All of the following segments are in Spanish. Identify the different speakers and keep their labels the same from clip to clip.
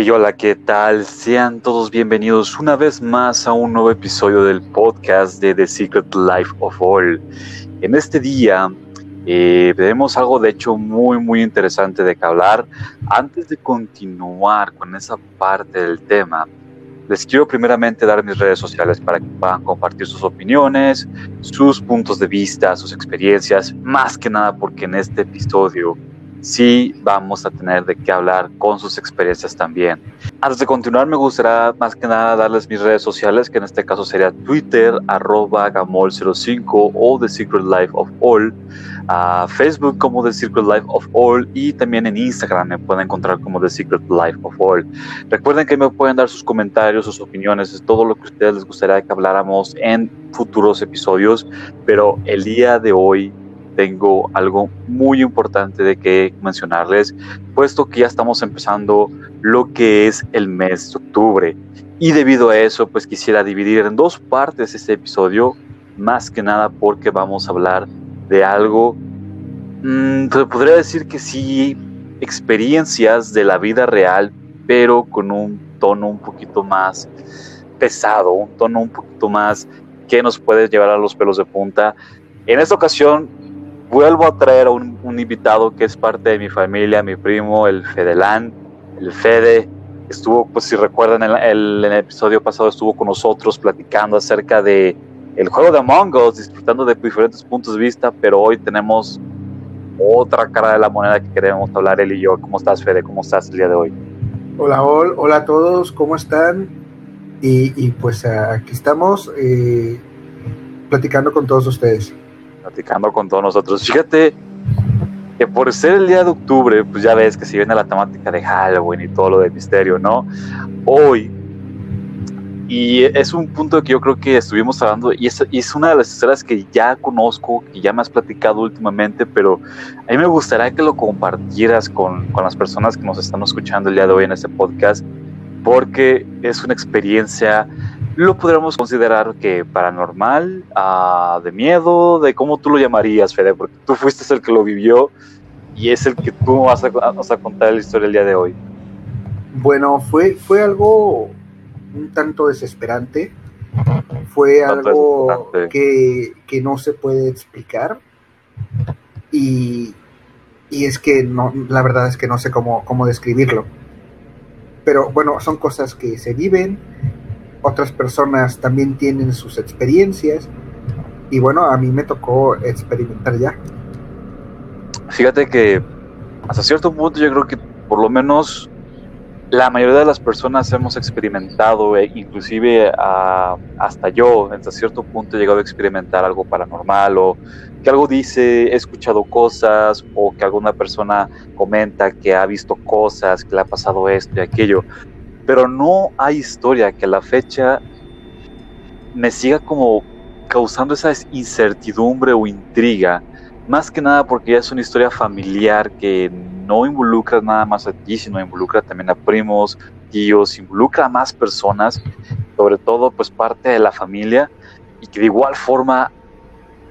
Speaker 1: Hey, hola, ¿qué tal? Sean todos bienvenidos una vez más a un nuevo episodio del podcast de The Secret Life of All. En este día eh, tenemos algo de hecho muy, muy interesante de que hablar. Antes de continuar con esa parte del tema, les quiero primeramente dar mis redes sociales para que puedan compartir sus opiniones, sus puntos de vista, sus experiencias, más que nada porque en este episodio sí vamos a tener de qué hablar con sus experiencias también. Antes de continuar, me gustaría más que nada darles mis redes sociales, que en este caso sería Twitter, arroba gamol05 o The Secret Life of All, a Facebook como The Secret Life of All y también en Instagram me pueden encontrar como The Secret Life of All. Recuerden que me pueden dar sus comentarios, sus opiniones, es todo lo que a ustedes les gustaría que habláramos en futuros episodios, pero el día de hoy tengo algo muy importante de que mencionarles, puesto que ya estamos empezando lo que es el mes de octubre. Y debido a eso, pues quisiera dividir en dos partes este episodio, más que nada porque vamos a hablar de algo, mmm, podría decir que sí, experiencias de la vida real, pero con un tono un poquito más pesado, un tono un poquito más que nos puede llevar a los pelos de punta. En esta ocasión vuelvo a traer a un, invitado que es parte de mi familia, mi primo, el Fedelán, el Fede. Estuvo, pues si recuerdan, en el, episodio pasado estuvo con nosotros platicando acerca de el juego de Among Us, disfrutando de diferentes puntos de vista, pero hoy tenemos otra cara de la moneda que queremos hablar él y yo. ¿Cómo estás, Fede? ¿Cómo estás el día de hoy?
Speaker 2: Hola, hola, hola a todos, ¿cómo están? Y, pues aquí estamos eh, platicando con todos ustedes
Speaker 1: platicando con todos nosotros. Fíjate que por ser el día de octubre, pues ya ves que si viene la temática de Halloween y todo lo de misterio, ¿no? Hoy, y es un punto que yo creo que estuvimos hablando, y es, y es una de las historias que ya conozco, que ya me has platicado últimamente, pero a mí me gustaría que lo compartieras con, con las personas que nos están escuchando el día de hoy en este podcast, porque es una experiencia lo podríamos considerar que paranormal, uh, de miedo, de cómo tú lo llamarías, Fede, porque tú fuiste el que lo vivió y es el que tú vas a, vas a contar la historia el día de hoy.
Speaker 2: Bueno, fue, fue algo un tanto desesperante, fue algo que, que, no se puede explicar y, y, es que no, la verdad es que no sé cómo, cómo describirlo. Pero bueno, son cosas que se viven, otras personas también tienen sus experiencias y bueno, a mí me tocó experimentar ya.
Speaker 1: Fíjate que hasta cierto punto yo creo que por lo menos la mayoría de las personas hemos experimentado, e inclusive hasta yo, hasta cierto punto he llegado a experimentar algo paranormal o que algo dice, he escuchado cosas o que alguna persona comenta que ha visto cosas, que le ha pasado esto y aquello pero no hay historia que a la fecha me siga como causando esa incertidumbre o intriga, más que nada porque ya es una historia familiar que no involucra nada más a ti, sino involucra también a primos, tíos, involucra a más personas, sobre todo pues parte de la familia, y que de igual forma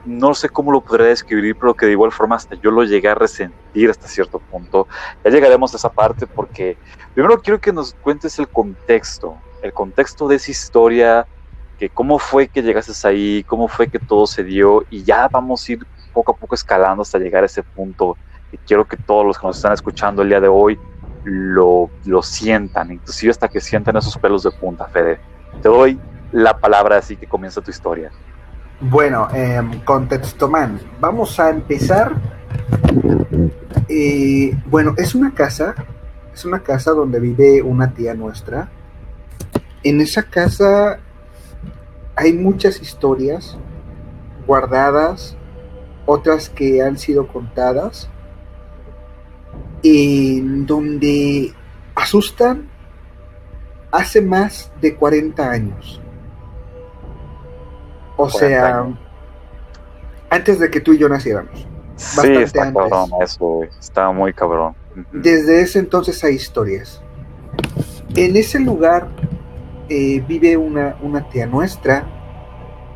Speaker 1: no sé cómo lo podré describir, pero que de igual forma hasta yo lo llegué a resentir hasta cierto punto. Ya llegaremos a esa parte porque primero quiero que nos cuentes el contexto, el contexto de esa historia, que cómo fue que llegaste ahí, cómo fue que todo se dio y ya vamos a ir poco a poco escalando hasta llegar a ese punto. Y quiero que todos los que nos están escuchando el día de hoy lo, lo sientan, inclusive hasta que sientan esos pelos de punta, Fede. Te doy la palabra así que comienza tu historia.
Speaker 2: Bueno, eh, contexto man. Vamos a empezar. Eh, bueno, es una casa. Es una casa donde vive una tía nuestra. En esa casa hay muchas historias guardadas, otras que han sido contadas, en donde asustan hace más de 40 años. O sea, antes de que tú y yo naciéramos.
Speaker 1: Sí, está cabrón eso, Está muy cabrón.
Speaker 2: Desde ese entonces hay historias. En ese lugar eh, vive una, una tía nuestra,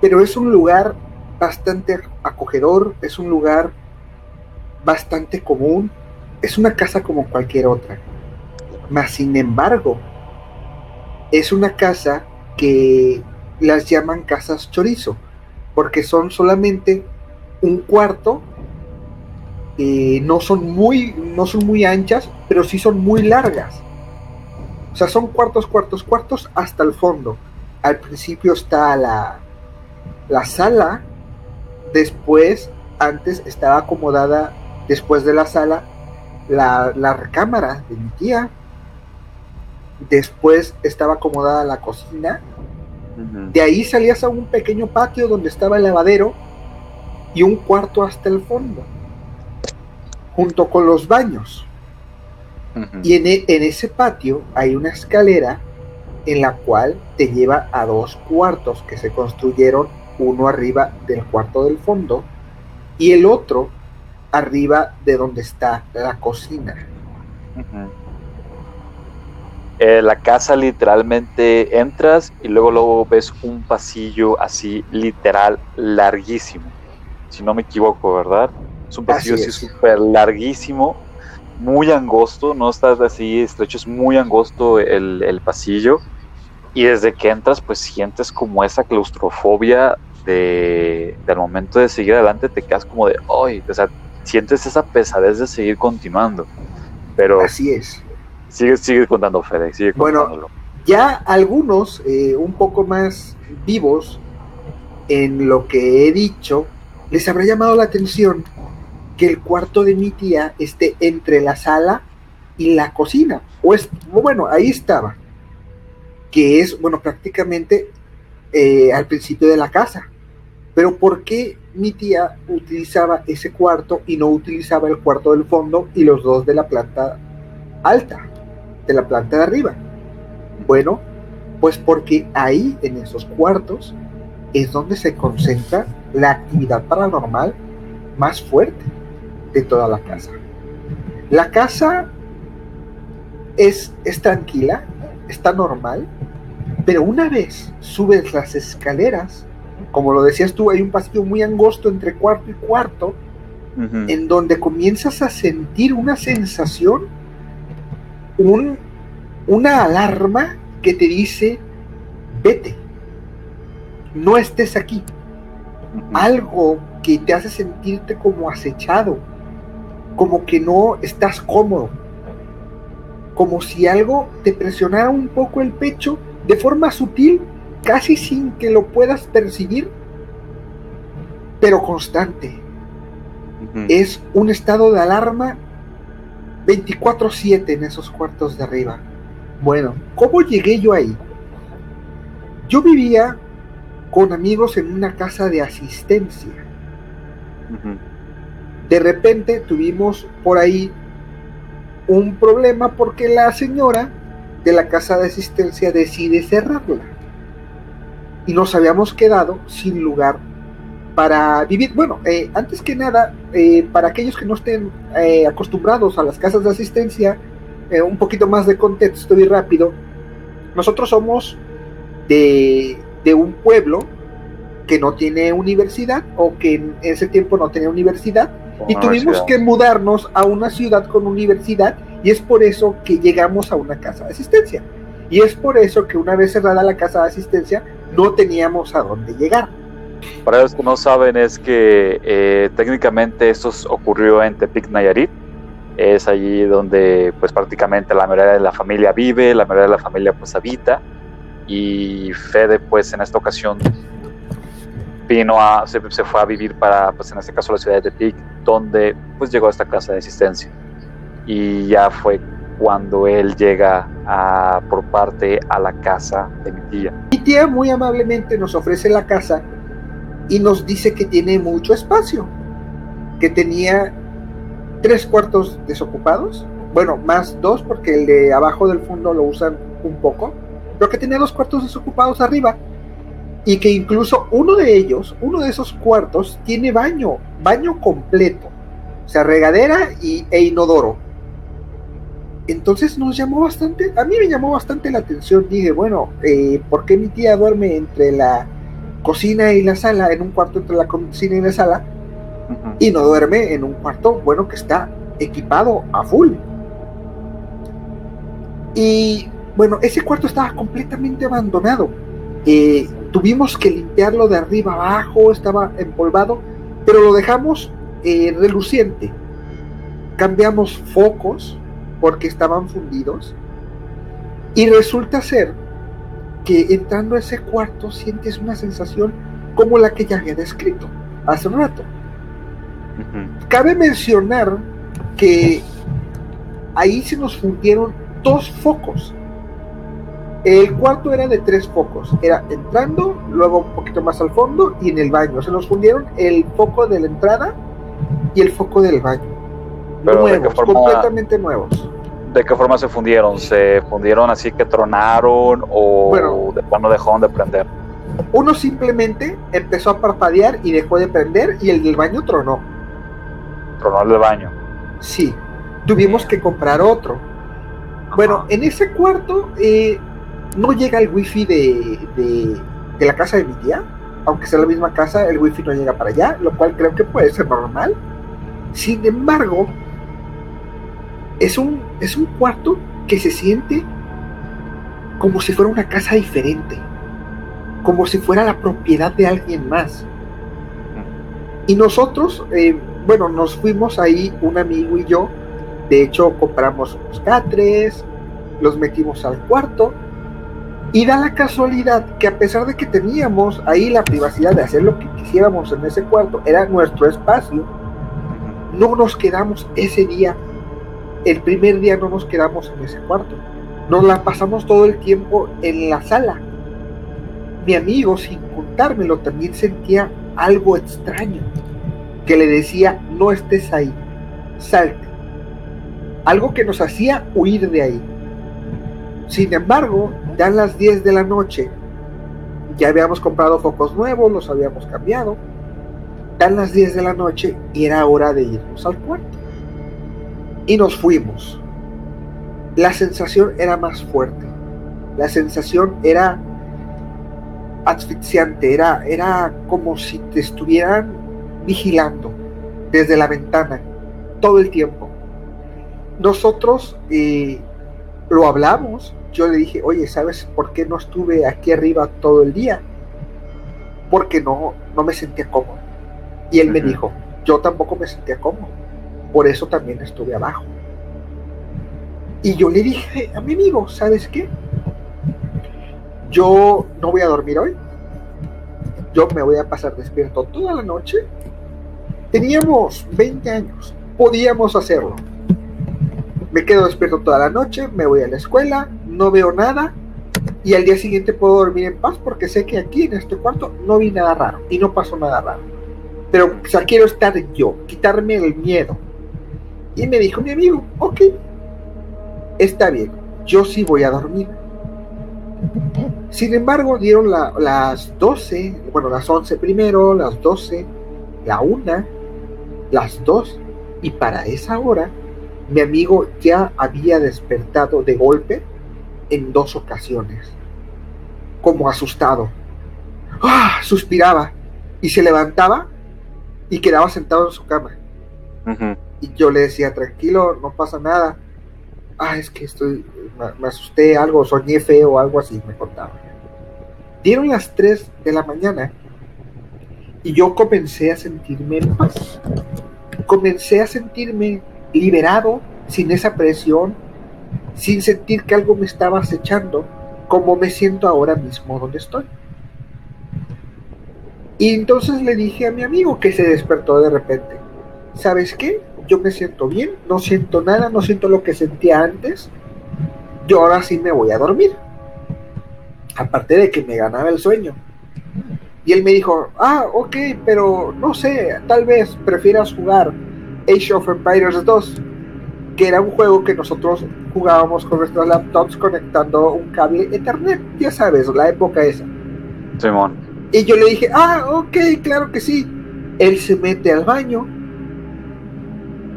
Speaker 2: pero es un lugar bastante acogedor, es un lugar bastante común, es una casa como cualquier otra. Mas, sin embargo, es una casa que las llaman casas chorizo, porque son solamente un cuarto, eh, no, son muy, no son muy anchas, pero sí son muy largas. O sea, son cuartos, cuartos, cuartos hasta el fondo. Al principio está la, la sala, después, antes estaba acomodada, después de la sala, la, la recámara de mi tía, Después estaba acomodada la cocina. De ahí salías a un pequeño patio donde estaba el lavadero y un cuarto hasta el fondo, junto con los baños. Y en, e, en, ese patio hay una escalera en la cual te lleva a dos cuartos que se construyeron, uno arriba del cuarto del fondo y el otro arriba de donde está la cocina.
Speaker 1: Eh, la casa literalmente entras y luego luego ves un pasillo así literal larguísimo. Si no me equivoco, ¿verdad? Es un pasillo así súper larguísimo, muy angosto, no estás así estrecho, es muy angosto el, pasillo. Y desde que entras, pues sientes como esa claustrofobia de, del momento de seguir adelante, te quedas como de, ¡ay! O sea, sientes esa pesadez de seguir continuando. Pero
Speaker 2: así es
Speaker 1: Sigue, sigue contando, Fede, sigue
Speaker 2: Bueno, ya algunos eh, un poco más vivos en lo que he dicho, les habrá llamado la atención que el cuarto de mi tía esté entre la sala y la cocina. O es, bueno, ahí estaba. Que es, bueno, prácticamente eh, al principio de la casa. Pero ¿por qué mi tía utilizaba ese cuarto y no utilizaba el cuarto del fondo y los dos de la planta alta? De la planta de arriba. Bueno, pues porque ahí en esos cuartos es donde se concentra la actividad paranormal más fuerte de toda la casa. La casa es, es tranquila, está normal, pero una vez subes las escaleras, como lo decías tú, hay un pasillo muy angosto entre cuarto y cuarto, en donde comienzas a sentir una sensación un, una alarma que te dice, vete, no estés aquí. Algo que te hace sentirte como acechado, como que no estás cómodo, como si algo te presionara un poco el pecho de forma sutil, casi sin que lo puedas percibir, pero constante. Es un estado de alarma 24/7 en esos cuartos de arriba. Bueno, ¿cómo llegué yo ahí? Yo vivía con amigos en una casa de asistencia. De repente tuvimos por ahí un problema porque la señora de la casa de asistencia decide cerrarla. Y nos habíamos quedado sin lugar para vivir. Bueno, eh, antes que nada, eh, para aquellos que no estén eh, acostumbrados a las casas de asistencia, un poquito más de contexto y rápido. Nosotros somos de, de, un pueblo que no tiene universidad o que en ese tiempo no tenía universidad y tuvimos que mudarnos a una ciudad con universidad y es por eso que llegamos a una casa de asistencia. Y es por eso que una vez cerrada la casa de asistencia no teníamos a dónde llegar
Speaker 1: para los que no saben, es que eh, técnicamente esto ocurrió en Tepic, Nayarit. Es allí donde pues prácticamente la mayoría de la familia vive, la mayoría de la familia pues habita. Y Fede pues en esta ocasión vino a, se, fue a vivir para pues en este caso la ciudad de Tepic, donde pues llegó a esta casa de asistencia. Y ya fue cuando él llega a, por parte a la casa de mi tía.
Speaker 2: Mi tía muy amablemente nos ofrece la casa y nos dice que tiene mucho espacio, que tenía tres cuartos desocupados, bueno, más dos porque el de abajo del fondo lo usan un poco, pero que tenía dos cuartos desocupados arriba y que incluso uno de ellos, uno de esos cuartos, tiene baño, baño completo, o sea, regadera y, e inodoro. Entonces nos llamó bastante, a mí me llamó bastante la atención. Dije, bueno, eh, ¿por qué mi tía duerme entre la cocina y la sala, en un cuarto entre la cocina y la sala, y no duerme en un cuarto, bueno, que está equipado a full. Y bueno, ese cuarto estaba completamente abandonado. Eh, tuvimos que limpiarlo de arriba abajo, estaba empolvado, pero lo dejamos eh, reluciente. Cambiamos focos porque estaban fundidos. Y resulta ser que entrando a ese cuarto sientes una sensación como la que ya había descrito hace un rato. Cabe mencionar que ahí se nos fundieron dos focos. El cuarto era de tres focos. Era entrando, luego un poquito más al fondo y en el baño. Se nos fundieron el foco de la entrada y el foco del baño. nuevos, completamente nuevos.
Speaker 1: ¿De qué forma se fundieron? ¿Se fundieron así que tronaron o bueno, de plano dejaron de prender?
Speaker 2: Uno simplemente empezó a parpadear y dejó de prender y el del baño tronó.
Speaker 1: ¿Tronó el del baño?
Speaker 2: Sí. Tuvimos que comprar otro. Bueno, en ese cuarto eh, no llega el wifi de, de, la casa de mi tía. Aunque sea la misma casa, el wifi no llega para allá, lo cual creo que puede ser normal. Sin embargo, es un, es un cuarto que se siente como si fuera una casa diferente, como si fuera la propiedad de alguien más. Y nosotros, eh, bueno, nos fuimos ahí, un amigo y yo, de hecho compramos unos catres, los metimos al cuarto, y da la casualidad que a pesar de que teníamos ahí la privacidad de hacer lo que quisiéramos en ese cuarto, era nuestro espacio, no nos quedamos ese día el primer día no nos quedamos en ese cuarto. Nos la pasamos todo el tiempo en la sala. Mi amigo, sin contármelo, también sentía algo extraño. Que le decía, no estés ahí, salte. Algo que nos hacía huir de ahí. Sin embargo, ya a las 10 de la noche, ya habíamos comprado focos nuevos, los habíamos cambiado. Dan las 10 de la noche y era hora de irnos al cuarto y nos fuimos. La sensación era más fuerte. La sensación era asfixiante, era, era como si te estuvieran vigilando desde la ventana todo el tiempo. Nosotros eh, lo hablamos. Yo le dije, oye, ¿sabes por qué no estuve aquí arriba todo el día? Porque no, no me sentía cómodo. Y él me dijo, yo tampoco me sentía cómodo por eso también estuve abajo. Y yo le dije a mi amigo, ¿sabes qué? Yo no voy a dormir hoy. Yo me voy a pasar despierto toda la noche. Teníamos 20 años. Podíamos hacerlo. Me quedo despierto toda la noche, me voy a la escuela, no veo nada y al día siguiente puedo dormir en paz porque sé que aquí en este cuarto no vi nada raro y no pasó nada raro. Pero quiero estar yo, quitarme el miedo, y me dijo mi amigo, ok, está bien, yo sí voy a dormir. Sin embargo, dieron las 12, bueno, las 11 primero, las 12, la 1, las 2, y para esa hora mi amigo ya había despertado de golpe en dos ocasiones, como asustado. ¡Ah! Suspiraba y se levantaba y quedaba sentado en su cama. Y yo le decía, tranquilo, no pasa nada. Ah, es que estoy, me, asusté, algo, soñé feo, algo así, me contaba. Dieron las 3 de la mañana y yo comencé a sentirme en paz. Comencé a sentirme liberado, sin esa presión, sin sentir que algo me estaba acechando, como me siento ahora mismo donde estoy. Y entonces le dije a mi amigo que se despertó de repente, ¿sabes qué? Yo me siento bien, no siento nada, no siento lo que sentía antes, yo ahora sí me voy a dormir. Aparte de que me ganaba el sueño. Y él me dijo, ah, ok, pero no sé, tal vez prefieras jugar Age of Empires 2, que era un juego que nosotros jugábamos con nuestros laptops conectando un cable Ethernet, ya sabes, la época esa.
Speaker 1: Simón.
Speaker 2: Y yo le dije, ah, ok, claro que sí. Él se mete al baño,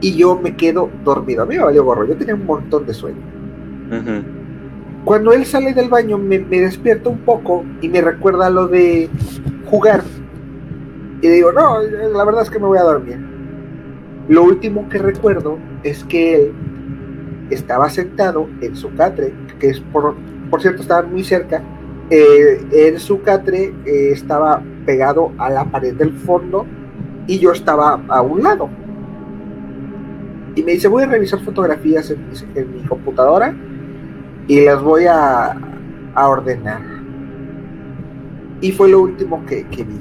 Speaker 2: y yo me quedo dormido. A mí me valió gorro, yo tenía un montón de sueño. Cuando él sale del baño me, me despierto un poco y me recuerda lo de jugar. Y digo, no, la verdad es que me voy a dormir. Lo último que recuerdo es que él estaba sentado en su catre que es por, por cierto estaban muy cerca, eh, en su catre eh, estaba pegado a la pared del fondo y yo estaba a un lado. Y me dice, voy a revisar fotografías en, mi computadora y las voy a, ordenar. Y fue lo último que, que vi.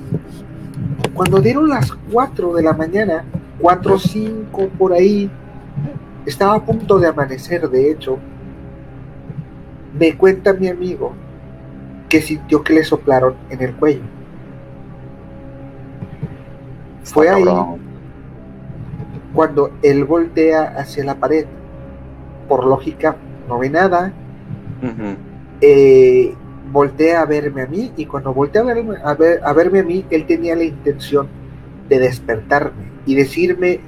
Speaker 2: Cuando dieron las 4 de la mañana, 4 o 5 por ahí, estaba a punto de amanecer, de hecho, me cuenta mi amigo que sintió que le soplaron en el cuello. Fue ahí cuando él voltea hacia la pared. Por lógica, no ve nada. Eh, voltea a verme a mí y cuando voltea a verme, a, verme a mí, él tenía la intención de despertarme y decirme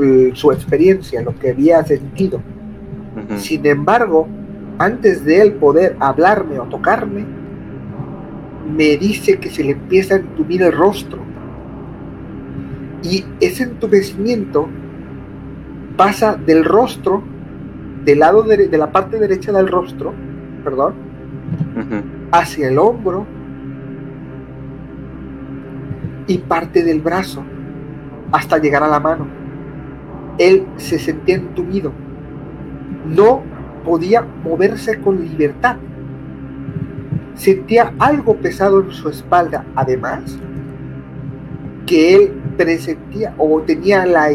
Speaker 2: eh, su experiencia, lo que había sentido. Sin embargo, antes de él poder hablarme o tocarme, me dice que se le empieza a entumir el rostro. Y ese entumecimiento pasa del rostro, del lado de, la parte derecha del rostro, perdón, hacia el hombro y parte del brazo hasta llegar a la mano. Él se sentía entumido. No podía moverse con libertad. Sentía algo pesado en su espalda, además que él presentía o tenía la,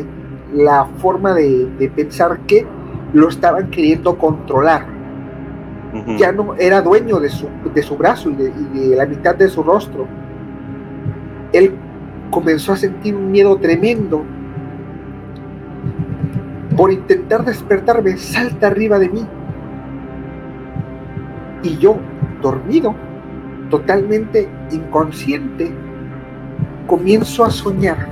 Speaker 2: la forma de, pensar que lo estaban queriendo controlar. Ya no era dueño de su, de su brazo y de, y de la mitad de su rostro. Él comenzó a sentir un miedo tremendo. Por intentar despertarme, salta arriba de mí. Y yo, dormido, totalmente inconsciente, comienzo a soñar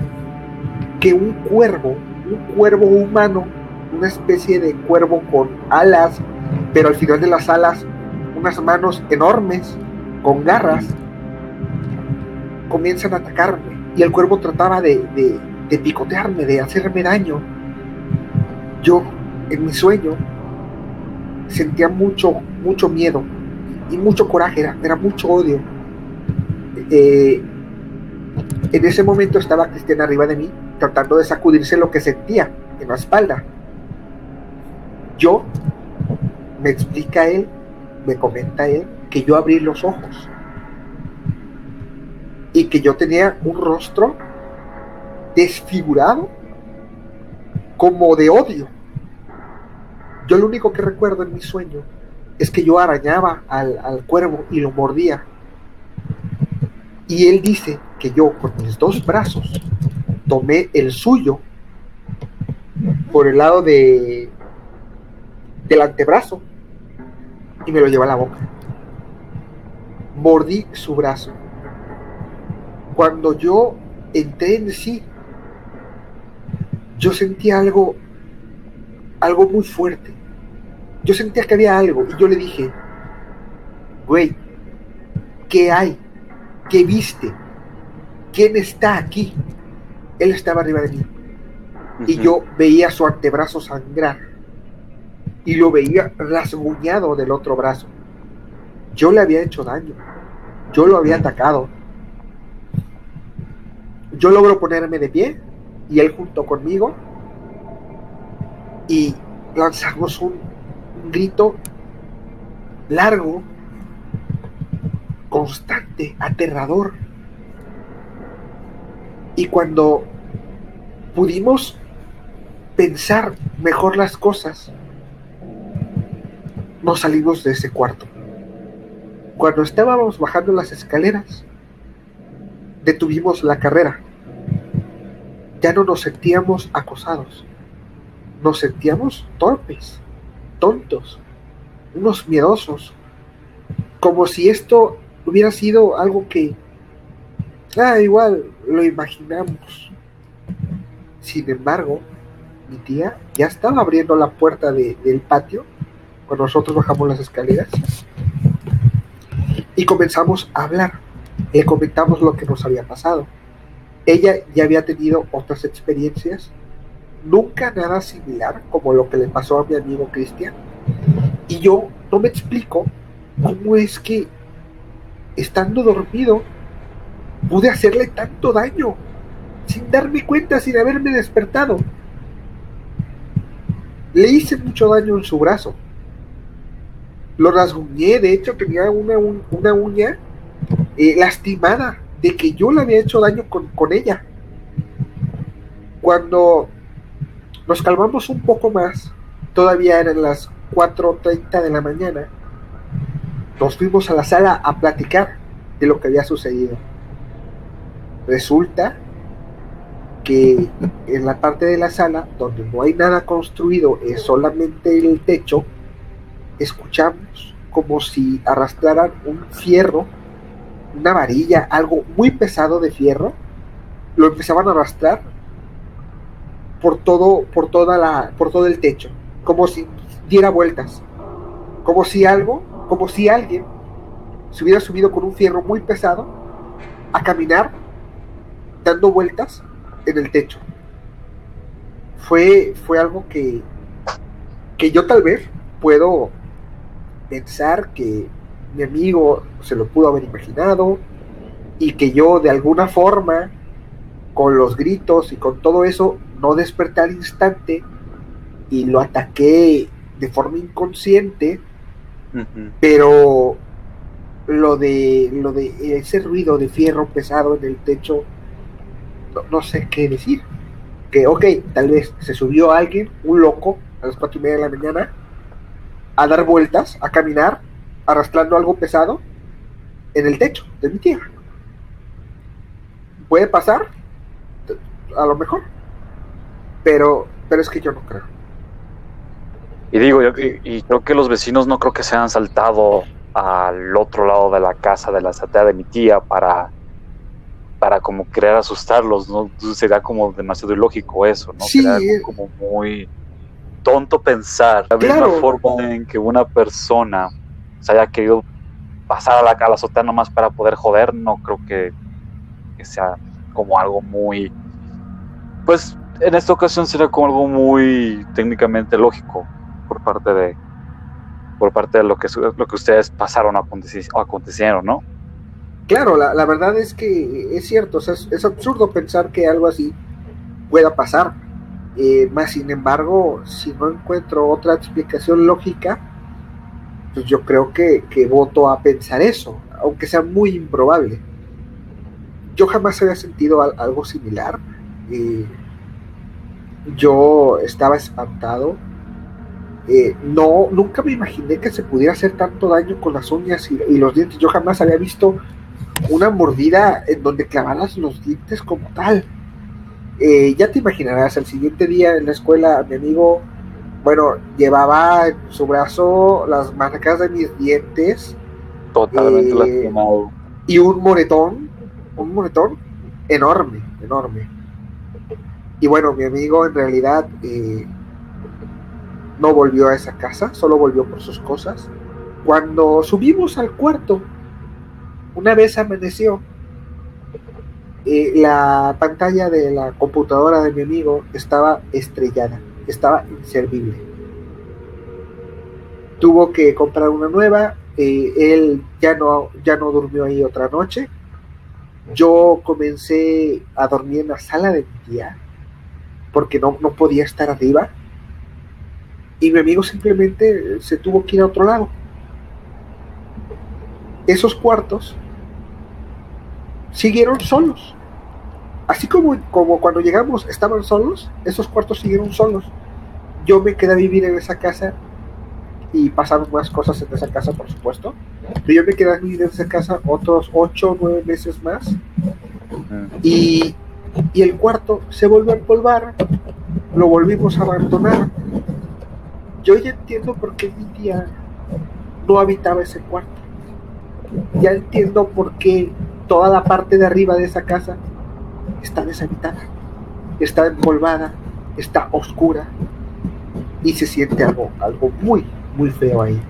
Speaker 2: que un cuervo, un cuervo humano, una especie de cuervo con alas, pero al final de las alas unas manos enormes, con garras, comienzan a atacarme. Y el cuervo trataba de, de, picotearme, de hacerme daño. Yo, en mi sueño, sentía mucho, mucho miedo y mucho coraje, era, era mucho odio. Eh, en ese momento estaba Cristian arriba de mí, tratando de sacudirse lo que sentía en la espalda. Yo, me explica él, me comenta él, que yo abrí los ojos y que yo tenía un rostro desfigurado como de odio. Yo lo único que recuerdo en mi sueño es que yo arañaba al, al cuervo y lo mordía y él dice que yo con mis dos brazos tomé el suyo por el lado de del antebrazo y me lo llevé a la boca. Mordí su brazo. Cuando yo entré en sí, yo sentí algo, algo muy fuerte. Yo sentía que había algo y yo le dije, güey, ¿qué hay? ¿Qué viste? ¿Quién está aquí? Él estaba arriba de mí. Y yo veía su antebrazo sangrar. Y lo veía rasguñado del otro brazo. Yo le había hecho daño. Yo lo había atacado. Yo logro ponerme de pie y él junto conmigo. Y lanzamos un, un grito largo constante, aterrador. Y cuando pudimos pensar mejor las cosas, nos salimos de ese cuarto. Cuando estábamos bajando las escaleras, detuvimos la carrera. Ya no nos sentíamos acosados, nos sentíamos torpes, tontos, unos miedosos, como si esto hubiera sido algo que, ah, igual lo imaginamos. Sin embargo, mi tía ya estaba abriendo la puerta del patio cuando nosotros bajamos las escaleras y comenzamos a hablar. Le comentamos lo que nos había pasado. Ella ya había tenido otras experiencias, nunca nada similar como lo que le pasó a mi amigo Cristian. Y yo no me explico cómo es que, estando dormido, pude hacerle tanto daño, sin darme cuenta, sin haberme despertado. Le hice mucho daño en su brazo. Lo rasguñé, de hecho tenía una, una uña eh, lastimada de que yo le había hecho daño con, con ella. Cuando nos calmamos un poco más, todavía eran las 4.30 de la mañana, nos fuimos a la sala a platicar de lo que había sucedido. Resulta que en la parte de la sala, donde no hay nada construido, es solamente el techo, escuchamos como si arrastraran un fierro, una varilla, algo muy pesado de fierro, lo empezaban a arrastrar por todo, por toda la, por todo el techo, como si diera vueltas, como si algo, como si alguien se hubiera subido con un fierro muy pesado a caminar dando vueltas en el techo. Fue, fue algo que, que yo tal vez puedo pensar que mi amigo se lo pudo haber imaginado y que yo de alguna forma, con los gritos y con todo eso, no desperté al instante y lo ataqué de forma inconsciente, pero lo de, lo de ese ruido de fierro pesado en el techo no, sé qué decir. Que, ok, tal vez se subió alguien, un loco, a las cuatro y media de la mañana, a dar vueltas, a caminar, arrastrando algo pesado en el techo de mi tierra. Puede pasar, a lo mejor, pero, pero es que yo no creo.
Speaker 1: Y digo, yo, y, creo que los vecinos no creo que se han saltado al otro lado de la casa de la azotea de mi tía para para como querer asustarlos, ¿no? sería como demasiado ilógico eso, ¿no?
Speaker 2: Sí.
Speaker 1: Sería como muy tonto pensar la misma forma en que una persona se haya querido pasar a la, a la azotea nomás para poder joder, no creo que, que, sea como algo muy, pues en esta ocasión sería como algo muy técnicamente lógico por parte de por parte de lo que lo que ustedes pasaron o acontecieron, ¿no?
Speaker 2: Claro, la, verdad es que es cierto, es, absurdo pensar que algo así pueda pasar. Eh, más sin embargo, si no encuentro otra explicación lógica, pues yo creo que, voto a pensar eso, aunque sea muy improbable. Yo jamás había sentido algo similar. Eh, yo estaba espantado. Eh, no, nunca me imaginé que se pudiera hacer tanto daño con las uñas y los dientes. Yo jamás había visto una mordida en donde clavaras los dientes como tal. Eh, ya te imaginarás, el siguiente día en la escuela, mi amigo, bueno, llevaba en su brazo las marcas de mis dientes.
Speaker 1: Totalmente eh, lastimado.
Speaker 2: Y un moretón, un moretón enorme, enorme. Y bueno, mi amigo en realidad eh, no volvió a esa casa, solo volvió por sus cosas. Cuando subimos al cuarto, una vez amaneció, eh, la pantalla de la computadora de mi amigo estaba estrellada, estaba inservible. Tuvo que comprar una nueva, eh, él ya no, ya no durmió ahí otra noche. Yo comencé a dormir en la sala de mi tía, porque no, no podía estar arriba. Y mi amigo simplemente se tuvo que ir a otro lado. Esos cuartos siguieron solos. Así como, como cuando llegamos estaban solos, esos cuartos siguieron solos. Yo me quedé a vivir en esa casa y pasaron más cosas en esa casa, por supuesto. Pero yo me quedé a vivir en esa casa otros ocho o nueve meses más. Y, y el cuarto se volvió a empolvar, lo volvimos a abandonar. Yo ya entiendo por qué mi tía no habitaba ese cuarto. Ya entiendo por qué toda la parte de arriba de esa casa está deshabitada, está empolvada, está oscura y se siente algo, algo muy, muy feo ahí.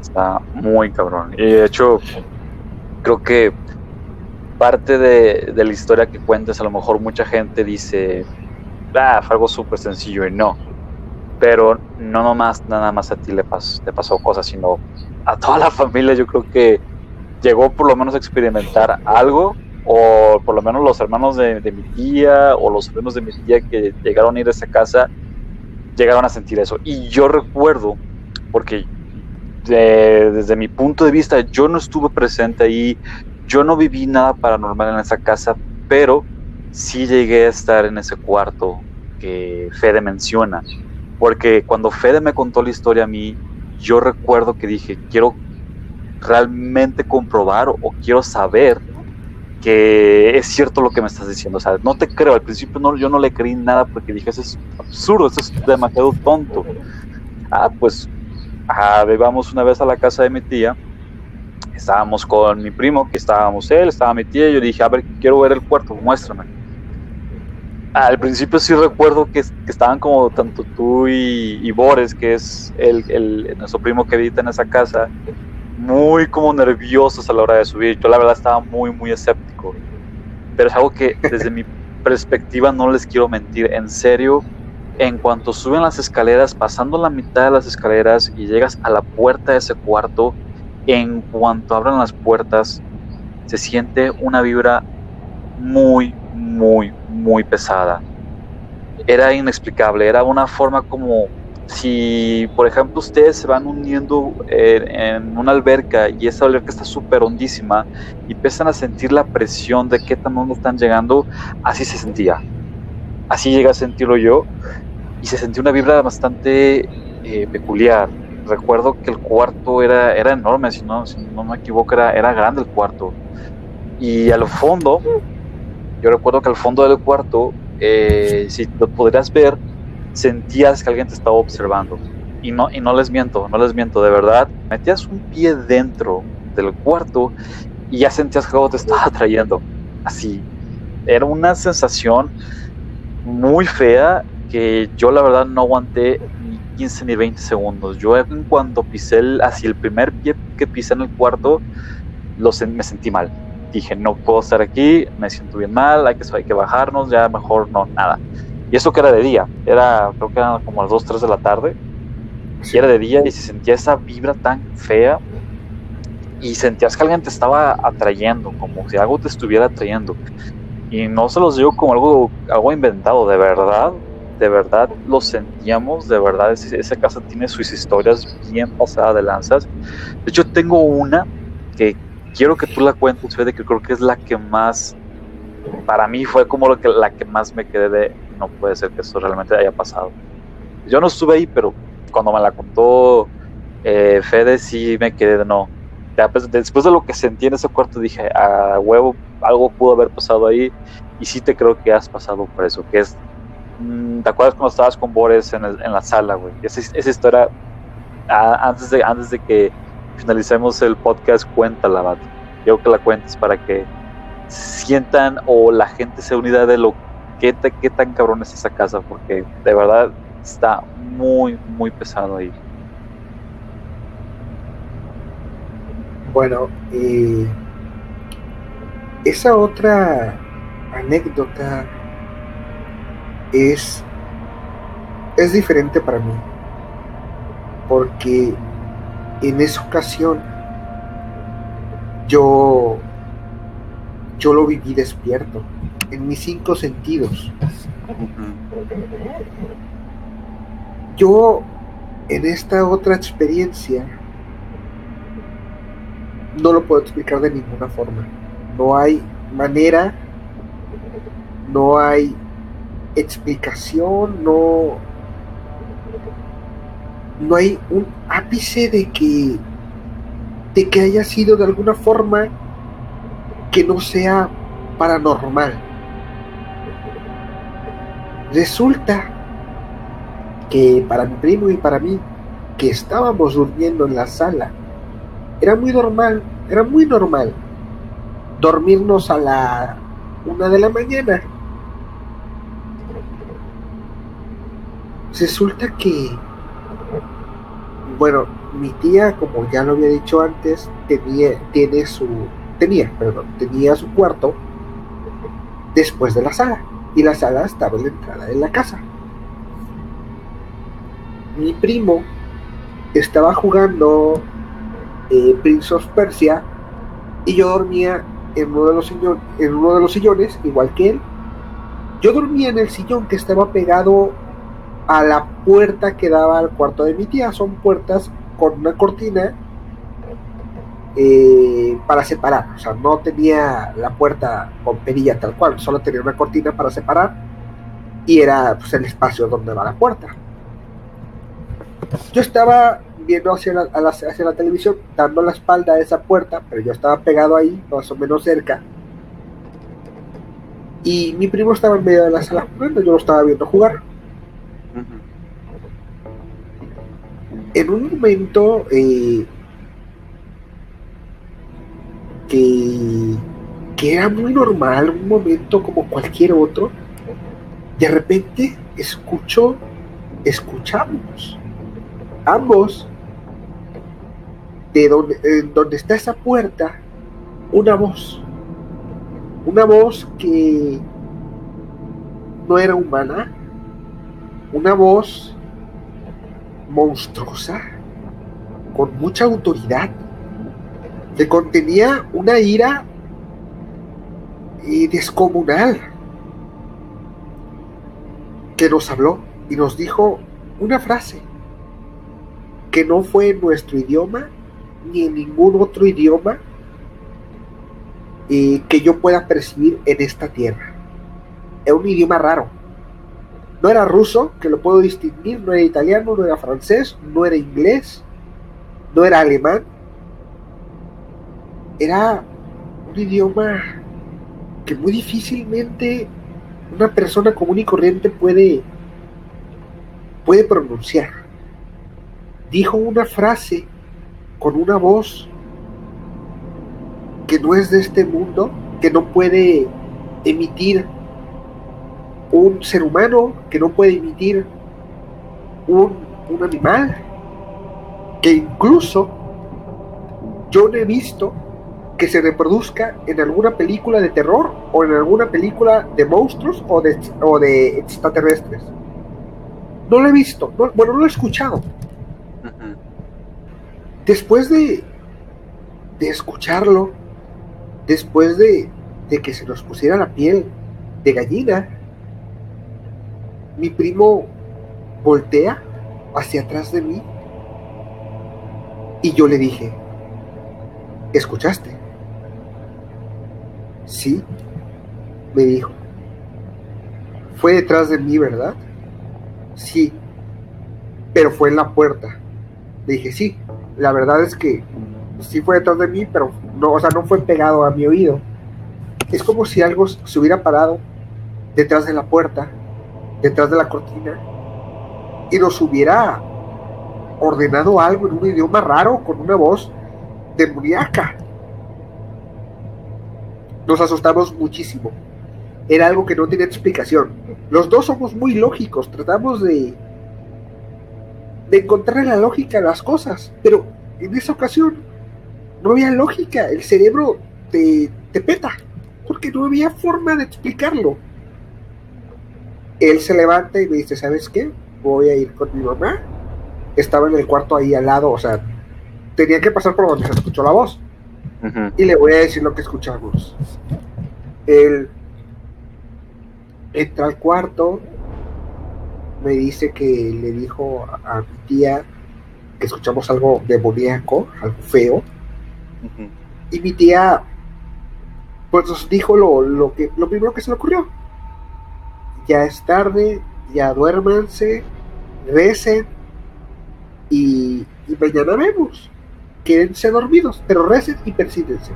Speaker 1: Está muy cabrón. Y de hecho, creo que parte de, la historia que cuentas, a lo mejor mucha gente dice, ah, fue algo súper sencillo y no. pero no nomás, nada más a ti le pasó, te pasó cosas, sino a toda la familia yo creo que llegó por lo menos a experimentar algo, o por lo menos los hermanos de, mi tía o los hermanos de mi tía que llegaron a ir a esa casa, llegaron a sentir eso. Y yo recuerdo, porque desde mi punto de vista, yo no estuve presente ahí, yo no viví nada paranormal en esa casa, pero sí llegué a estar en ese cuarto que Fede menciona. Porque cuando Fede me contó la historia a mí, yo recuerdo que dije, quiero realmente comprobar o, quiero saber que es cierto lo que me estás diciendo. O sea, no te creo. Al principio no, yo no le creí nada porque dije, eso es absurdo, eso es demasiado tonto. Ah, pues, ah, vamos una vez a la casa de mi tía. Estábamos con mi primo, que estábamos él, estaba mi tía, y yo dije, a ver, quiero ver el cuarto, muéstrame. Al principio sí recuerdo que, estaban como tanto tú y, y Boris, que es el, el, nuestro primo que habita en esa casa, muy como nerviosos a la hora de subir. Yo la verdad estaba muy, muy escéptico. Pero es algo que desde mi perspectiva no les quiero mentir. En serio, en cuanto suben las escaleras, pasando la mitad de las escaleras y llegas a la puerta de ese cuarto, en cuanto abran las puertas, se siente una vibra muy, muy, muy pesada. Era inexplicable, era una forma como si, por ejemplo, ustedes se van uniendo en, una alberca y esa alberca está súper hondísima y empiezan a sentir la presión de qué tan hondo están llegando, así se sentía. Así llega a sentirlo yo y se sentía una vibra bastante eh, peculiar. Recuerdo que el cuarto era, era enorme, si no, si no me equivoco, era, era grande el cuarto. Y al fondo, yo recuerdo que al fondo del cuarto, eh, si lo podrías ver, sentías que alguien te estaba observando. Y no, y no les miento, no les miento, de verdad. Metías un pie dentro del cuarto y ya sentías que algo te estaba atrayendo. Así. Era una sensación muy fea que yo la verdad no aguanté ni 15 ni 20 segundos. Yo en cuanto pisé el, el primer pie que pisé en el cuarto, me sentí mal. Dije, no puedo estar aquí, me siento bien mal, hay que, hay que bajarnos, ya mejor no, nada. Y eso que era de día, era, creo que eran como las 2, 3 de la tarde. Y era de día y se sentía esa vibra tan fea. Y sentías que alguien te estaba atrayendo, como si algo te estuviera atrayendo. Y no se los digo como algo, algo inventado, de verdad, de verdad lo sentíamos, de verdad esa casa tiene sus historias bien pasadas de lanzas. De hecho, tengo una que quiero que tú la cuentes, Fede, que creo que es la que más, para mí fue como lo que, la que más me quedé de, no puede ser que esto realmente haya pasado. Yo no estuve ahí, pero cuando me la contó eh, Fede sí me quedé de no. Pues, después de lo que sentí en ese cuarto dije, a huevo, algo pudo haber pasado ahí y sí te creo que has pasado por eso, mm, ¿te acuerdas cuando estabas con Boris en, en la sala, güey? Esa, esa historia, antes, de, antes de que finalicemos el podcast, cuéntala, vato. Quiero que la cuentes para que sientan o la gente se unida de lo qué, qué tan cabrón es esa casa, porque de verdad está muy, muy pesado ahí.
Speaker 2: Bueno, eh, esa otra anécdota es, es diferente para mí, porque en esa ocasión yo, yo lo viví despierto en mis cinco sentidos. Yo en esta otra experiencia no lo puedo explicar de ninguna forma. No hay manera, no hay explicación, no, no hay un ápice de que de que haya sido de alguna forma que no sea paranormal. Resulta que para mi primo y para mí, que estábamos durmiendo en la sala, era muy normal, era muy normal dormirnos a la una de la mañana. Resulta que, bueno, mi tía, como ya lo había dicho antes, tenía, tiene su, tenía, perdón, tenía su cuarto después de la sala y la sala estaba en la entrada de la casa. mi primo estaba jugando eh, Prince of Persia y yo dormía en uno, de los en uno de los sillones, igual que él. Yo dormía en el sillón que estaba pegado a la puerta que daba al cuarto de mi tía. Son puertas con una cortina eh, para separar. O sea, no tenía la puerta con perilla tal cual, solo tenía una cortina para separar y era pues, el espacio donde va la puerta. Yo estaba viendo hacia la, hacia la televisión, dando la espalda a esa puerta, pero yo estaba pegado ahí, más o menos cerca. Y mi primo estaba en medio de la sala jugando, yo lo estaba viendo jugar. En un momento eh, que, que era muy normal, un momento como cualquier otro, de repente escucho, escuchamos ambos de donde, donde está esa puerta una voz, una voz que no era humana, una voz monstruosa, con mucha autoridad, que contenía una ira y descomunal, que nos habló y nos dijo una frase que no fue en nuestro idioma ni en ningún otro idioma eh, que yo pueda percibir en esta tierra. Es un idioma raro. No era ruso, que lo puedo distinguir, no era italiano, no era francés, no era inglés, no era alemán. Era un idioma que muy difícilmente una persona común y corriente puede, puede pronunciar. Dijo una frase con una voz que no es de este mundo, que no puede emitir un ser humano, que no puede emitir un, un animal, que incluso yo no he visto que se reproduzca en alguna película de terror o en alguna película de monstruos o de, o de extraterrestres. No lo he visto, bueno, no lo he escuchado. Después de, de escucharlo, después de, de que se nos pusiera la piel de gallina, mi primo voltea hacia atrás de mí y yo le dije, ¿escuchaste? Sí, me dijo. Fue detrás de mí, ¿verdad? Sí, pero fue en la puerta. Le dije, sí, la verdad es que sí fue detrás de mí, pero no, o sea, no fue pegado a mi oído. Es como si algo se hubiera parado detrás de la puerta, detrás de la cortina, y nos hubiera ordenado algo en un idioma raro, con una voz demoníaca. Nos asustamos muchísimo. Era algo que no tenía explicación. Los dos somos muy lógicos, tratamos de de encontrar la lógica a las cosas, pero en esa ocasión no había lógica, el cerebro te, te peta, porque no había forma de explicarlo. Él se levanta y me dice, ¿sabes qué? Voy a ir con mi mamá. Estaba en el cuarto ahí al lado, o sea, tenía que pasar por donde se escuchó la voz. Y le voy a decir lo que escuchamos. Él entra al cuarto, me dice que le dijo a, mi tía que escuchamos algo demoníaco, algo feo. Y mi tía pues nos dijo lo, lo, que, lo primero que se le ocurrió. Ya es tarde, ya duérmanse, recen y, mañana vemos. Quédense dormidos, pero recen y persídense.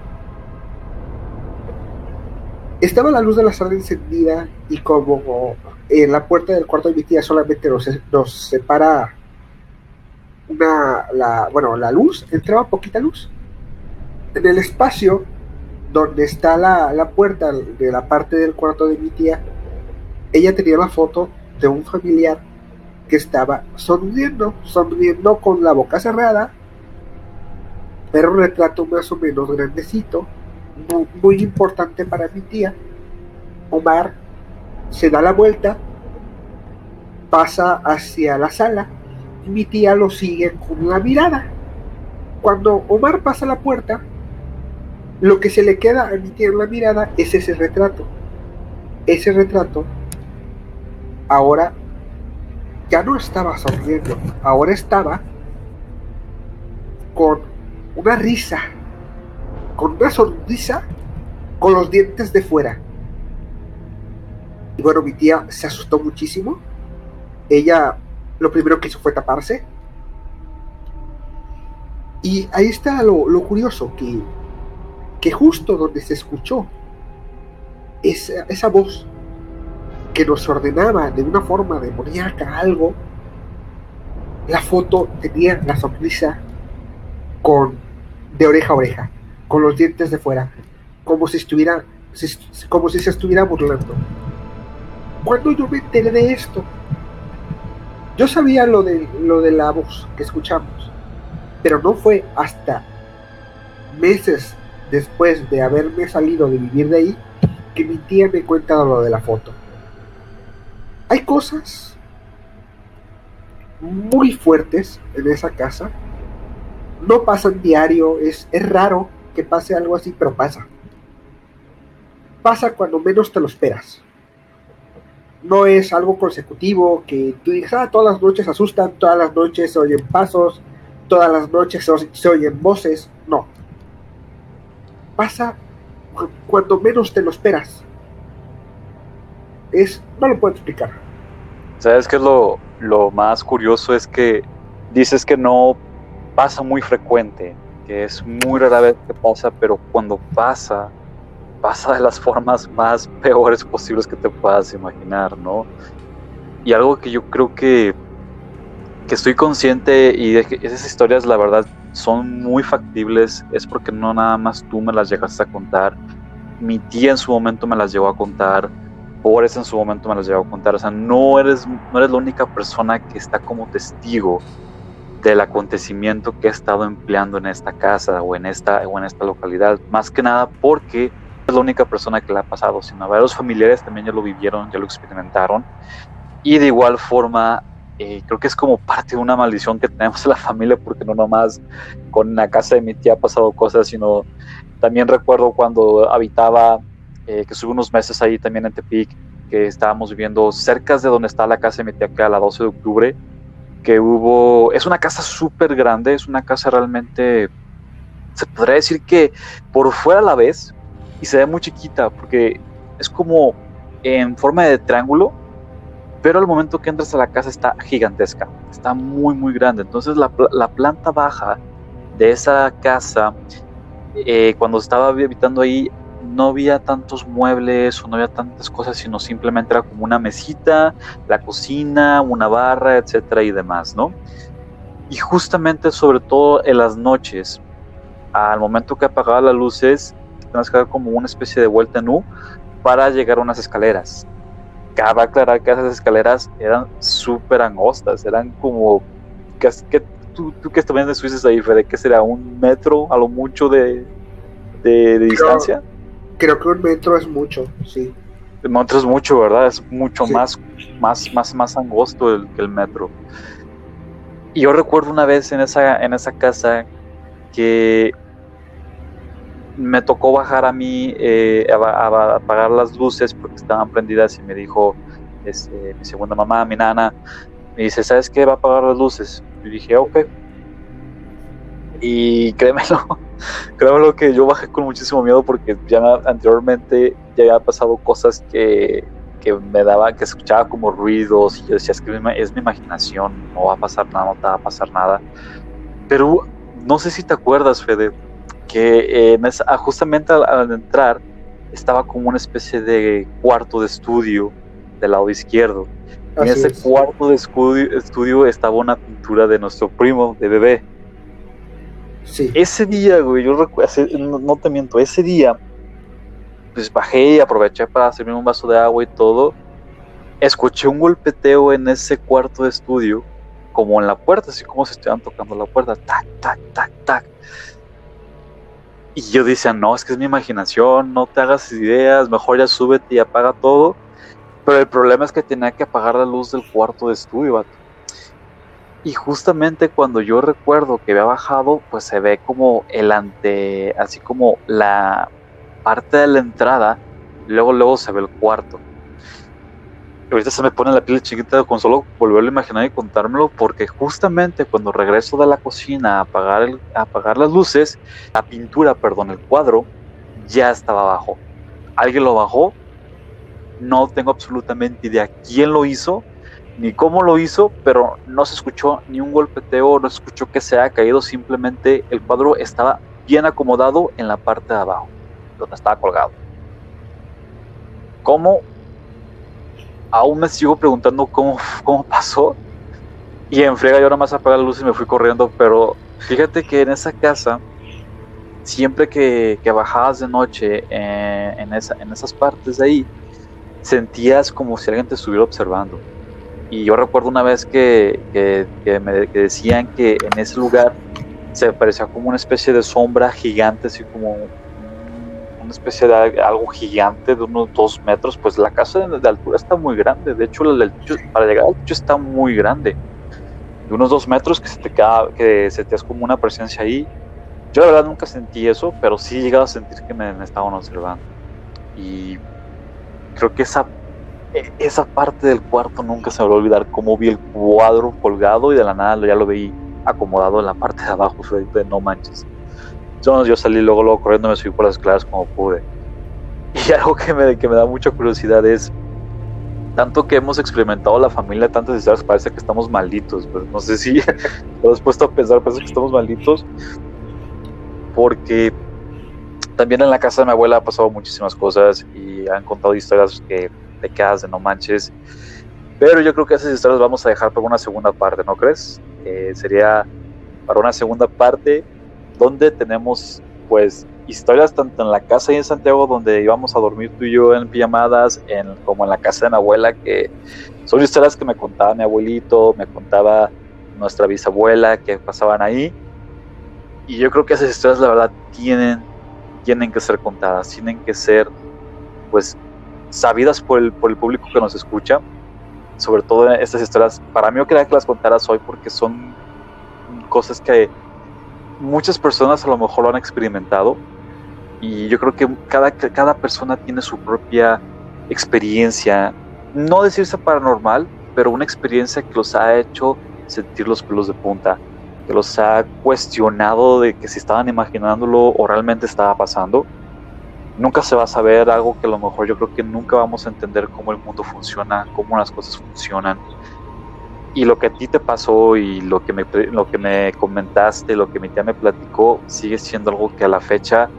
Speaker 2: Estaba la luz de la sala encendida y como en la puerta del cuarto de mi tía solamente nos, nos separa una, la, bueno, la luz, entraba poquita luz. En el espacio donde está la, la puerta de la parte del cuarto de mi tía, ella tenía la foto de un familiar que estaba sonriendo, sonriendo con la boca cerrada, pero un retrato más o menos grandecito, muy, muy importante para mi tía. Omar se da la vuelta, pasa hacia la sala mi tía lo sigue con la mirada. Cuando Omar pasa la puerta, lo que se le queda a mi tía en la mirada es ese retrato. Ese retrato ahora ya no estaba sonriendo, ahora estaba con una risa, con una sonrisa, con los dientes de fuera. Y bueno, mi tía se asustó muchísimo. Ella lo primero que hizo fue taparse. Y ahí está lo, curioso, que, que, justo donde se escuchó esa, esa voz que nos ordenaba de una forma demoníaca algo, la foto tenía la sonrisa con de oreja a oreja, con los dientes de fuera, como si estuviera, como si se estuviera burlando. Cuando yo me enteré de esto, yo sabía lo de, lo de la voz que escuchamos, pero no fue hasta meses después de haberme salido de vivir de ahí que mi tía me cuenta lo de la foto. Hay cosas muy fuertes en esa casa. No pasan diario, es, es raro que pase algo así, pero pasa. Pasa cuando menos te lo esperas no es algo consecutivo que tú digas, ah, todas las noches asustan, todas las noches se oyen pasos, todas las noches se, oyen voces. No. Pasa cuando menos te lo esperas. Es, no lo puedo explicar.
Speaker 1: ¿Sabes qué es lo, lo más curioso? Es que dices que no pasa muy frecuente, que es muy rara vez que pasa, pero cuando pasa, pasa de las formas más peores posibles que te puedas imaginar, ¿no? Y algo que yo creo que, que estoy consciente y de que esas historias, la verdad, son muy factibles, es porque no nada más tú me las llegaste a contar, mi tía en su momento me las llegó a contar, Boris en su momento me las llegó a contar, o sea, no eres, no eres la única persona que está como testigo del acontecimiento que he estado empleando en esta casa o en esta, o en esta localidad, más que nada porque es la única persona que le ha pasado, sino varios familiares también ya lo vivieron, ya lo experimentaron. Y de igual forma, eh, creo que es como parte de una maldición que tenemos en la familia, porque no nomás con la casa de mi tía ha pasado cosas, sino también recuerdo cuando habitaba, eh, que estuve unos meses ahí también en Tepic, que estábamos viviendo cerca de donde está la casa de mi la 12 de octubre, que hubo, es una casa súper grande, es una casa realmente, se podría decir que por fuera a la vez, y se ve muy chiquita porque es como en forma de triángulo, pero al momento que entras a la casa está gigantesca, está muy, muy grande. Entonces la, la planta baja de esa casa, eh, cuando estaba habitando ahí, no había tantos muebles o no había tantas cosas, sino simplemente era como una mesita, la cocina, una barra, etcétera y demás, ¿no? Y justamente, sobre todo en las noches, al momento que apagaba las luces, tienes que dar como una especie de vuelta en U para llegar a unas escaleras. Cabe aclarar que esas escaleras eran súper angostas, eran como, que, tú, tú, que estuviste ahí, Fede, que será un metro a lo mucho de, de, distancia.
Speaker 2: Creo que un metro es mucho, sí.
Speaker 1: El metro es mucho, ¿verdad? Es mucho más, más, más, más angosto el, que el metro. Y yo recuerdo una vez en esa, en esa casa que me tocó bajar a mí eh, a, apagar las luces porque estaban prendidas y me dijo este, mi segunda mamá, mi nana, me dice, ¿sabes qué? Va a apagar las luces. Y dije, ok. Y créemelo, créemelo que yo bajé con muchísimo miedo porque ya anteriormente ya había pasado cosas que, que me daban, que escuchaba como ruidos y yo decía, es que es mi imaginación, no va a pasar nada, no te va a pasar nada. Pero no sé si te acuerdas, Fede, que eh, ah, justamente al, entrar estaba como una especie de cuarto de estudio del lado izquierdo. en ese cuarto de estudio, estaba una pintura de nuestro primo, de bebé. Sí. Ese día, güey, yo recuerdo, no, te miento, ese día, pues bajé y aproveché para servirme un vaso de agua y todo. Escuché un golpeteo en ese cuarto de estudio, como en la puerta, así como se estuvieran tocando la puerta, tac, tac, tac, tac. Y yo decía, no, es que es mi imaginación, no te hagas ideas, mejor ya súbete y apaga todo. Pero el problema es que tenía que apagar la luz del cuarto de estudio, Y justamente cuando yo recuerdo que había bajado, pues se ve como el ante, así como la parte de la entrada, luego luego se ve el cuarto. ahorita se me pone la piel chiquita con solo volverlo a imaginar y contármelo, porque justamente cuando regreso de la cocina a apagar, el, a apagar las luces, la pintura, perdón, el cuadro, ya estaba abajo. Alguien lo bajó, no tengo absolutamente idea quién lo hizo, ni cómo lo hizo, pero no se escuchó ni un golpeteo, no se escuchó que se haya caído, simplemente el cuadro estaba bien acomodado en la parte de abajo, donde estaba colgado. ¿Cómo? Aún me sigo preguntando cómo, cómo pasó. Y en frega yo nada más apagué la luz y me fui corriendo, pero fíjate que en esa casa, siempre que, bajabas de noche eh, en, esa, en esas partes de ahí, sentías como si alguien te estuviera observando y yo recuerdo una vez que, me decían que en ese lugar se parecía como una especie de sombra gigante, así como una especie de algo gigante de unos dos metros. Pues la casa de, altura está muy grande. De hecho, para llegar al techo está muy grande. De unos dos metros que se te queda, que se te hace como una presencia ahí. Yo la verdad nunca sentí eso, pero sí he llegado a sentir que me, me estaban observando. Y creo que esa esa parte del cuarto nunca se me va a olvidar cómo vi el cuadro colgado y de la nada ya lo vi acomodado en la parte de abajo, de no manches. Yo salí luego, luego corriendo, me subí por las escaleras como pude. Y algo que me, que me da mucha curiosidad es, tanto que hemos experimentado la familia tantas historias, parece que estamos malditos, pero no sé si te has puesto a pensar, parece que estamos malditos, porque también en la casa de mi abuela ha pasado muchísimas cosas y han contado historias que te quedas de no manches. Pero yo creo que esas historias vamos a dejar para una segunda parte, ¿no crees? Eh, sería para una segunda parte donde tenemos pues historias tanto en la casa y en Santiago donde íbamos a dormir tú y yo en pijamadas, en, como en la casa de mi abuela, que son historias que me contaba mi abuelito, me contaba nuestra bisabuela, que pasaban ahí. Y yo creo que esas historias la verdad tienen, tienen que ser contadas, tienen que ser pues sabidas por el, por el público que nos escucha, sobre todo estas historias, para mí yo quería que las contaras hoy porque son cosas que muchas personas a lo mejor lo han experimentado y yo creo que cada, cada persona tiene su propia experiencia, no decirse paranormal, pero una experiencia que los ha hecho sentir los pelos de punta, que los ha cuestionado de que si estaban imaginándolo o realmente estaba pasando nunca se va a saber algo que a lo mejor yo creo que nunca vamos a entender cómo el mundo funciona, cómo las cosas funcionan. Y lo que a ti te pasó y lo que me, lo que me comentaste, lo que mi tía me platicó, sigue siendo algo que a la fecha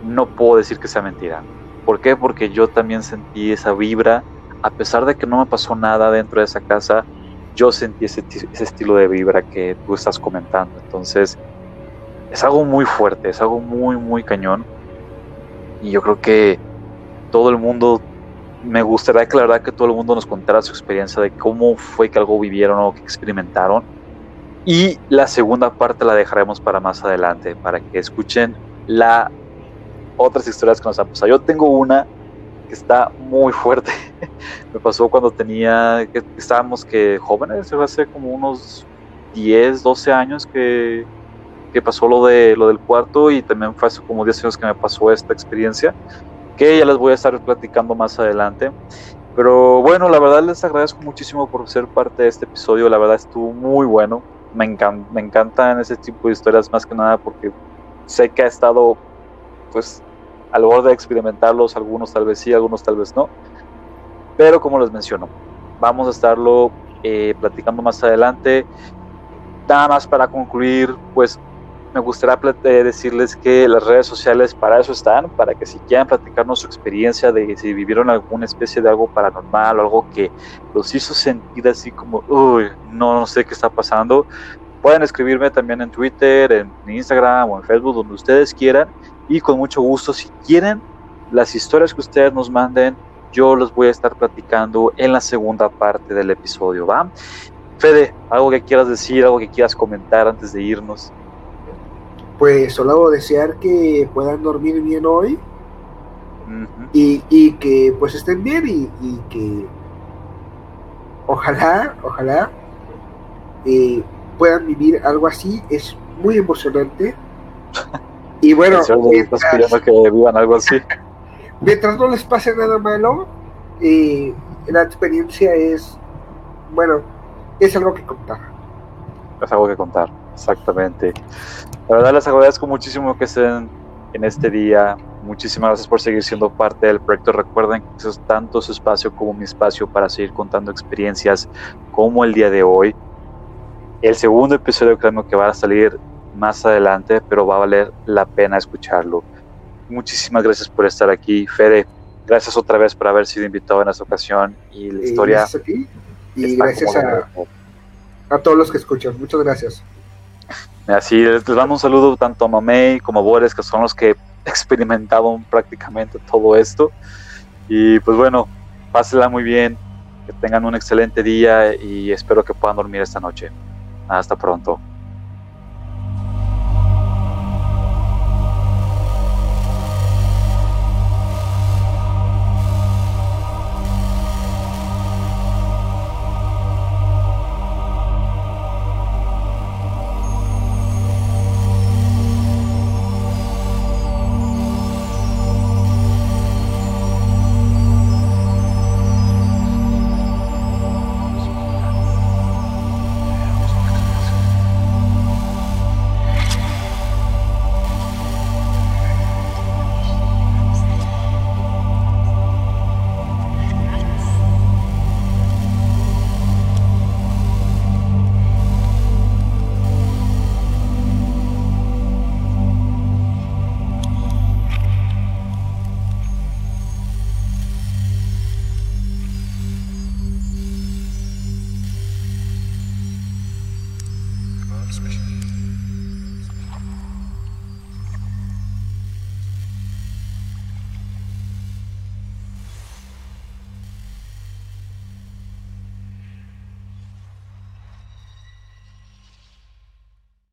Speaker 1: no puedo decir que sea mentira. ¿Por qué? Porque yo también sentí esa vibra, a pesar de que no me pasó nada dentro de esa casa, yo sentí ese, ese estilo de vibra que tú estás comentando. Entonces, es algo muy fuerte, es algo muy, muy cañón y yo creo que todo el mundo, me gustaría verdad que todo el mundo nos contara su experiencia de cómo fue que algo vivieron o que experimentaron. Y la segunda parte la dejaremos para más adelante, para que escuchen la otras historias que nos han pasado. Yo tengo una que está muy fuerte. me pasó cuando tenía, que estábamos que jóvenes, hace como unos 10, 12 años que, que pasó lo, de, lo del cuarto y también fue hace como 10 años que me pasó esta experiencia, que ya les voy a estar platicando más adelante. Pero bueno, la verdad les agradezco muchísimo por ser parte de este episodio, la verdad estuvo muy bueno, me, encanta, me encantan ese tipo de historias más que nada porque sé que ha estado pues al borde de experimentarlos, algunos tal vez sí, algunos tal vez no, pero como les menciono, vamos a estarlo eh, platicando más adelante. Nada más para concluir, pues me gustaría eh, decirles que las redes sociales para eso están, para que si quieren platicarnos su experiencia de si vivieron alguna especie de algo paranormal o algo que los hizo sentir así como, uy, no, sé qué está pasando, pueden escribirme también en Twitter, en Instagram o en Facebook, donde ustedes quieran. Y con mucho gusto, si quieren, las historias que ustedes nos manden, yo los voy a estar platicando en la segunda parte del episodio, ¿va? Fede, algo que quieras decir, algo que quieras comentar antes de irnos
Speaker 2: pues solo desear que puedan dormir bien hoy y, que pues estén bien y, que ojalá, ojalá eh, puedan vivir algo así. Es muy emocionante. Y bueno,
Speaker 1: mientras, que vivan algo así.
Speaker 2: mientras no les pase nada malo, eh, la experiencia es, bueno, es algo que contar.
Speaker 1: Es algo que contar, exactamente. La verdad les agradezco muchísimo que estén en este día. Muchísimas gracias por seguir siendo parte del proyecto. Recuerden que es tanto su espacio como mi espacio para seguir contando experiencias como el día de hoy. El segundo episodio creo que va a salir más adelante, pero va a valer la pena escucharlo. Muchísimas gracias por estar aquí, Fede. Gracias otra vez por haber sido invitado en esta ocasión y la historia.
Speaker 2: Gracias a ti y gracias a, a, todos los que escuchan. Muchas gracias.
Speaker 1: Así les damos un saludo tanto a Mamey como a Boris, que son los que experimentaron prácticamente todo esto. Y pues bueno, pásenla muy bien, que tengan un excelente día y espero que puedan dormir esta noche. Hasta pronto.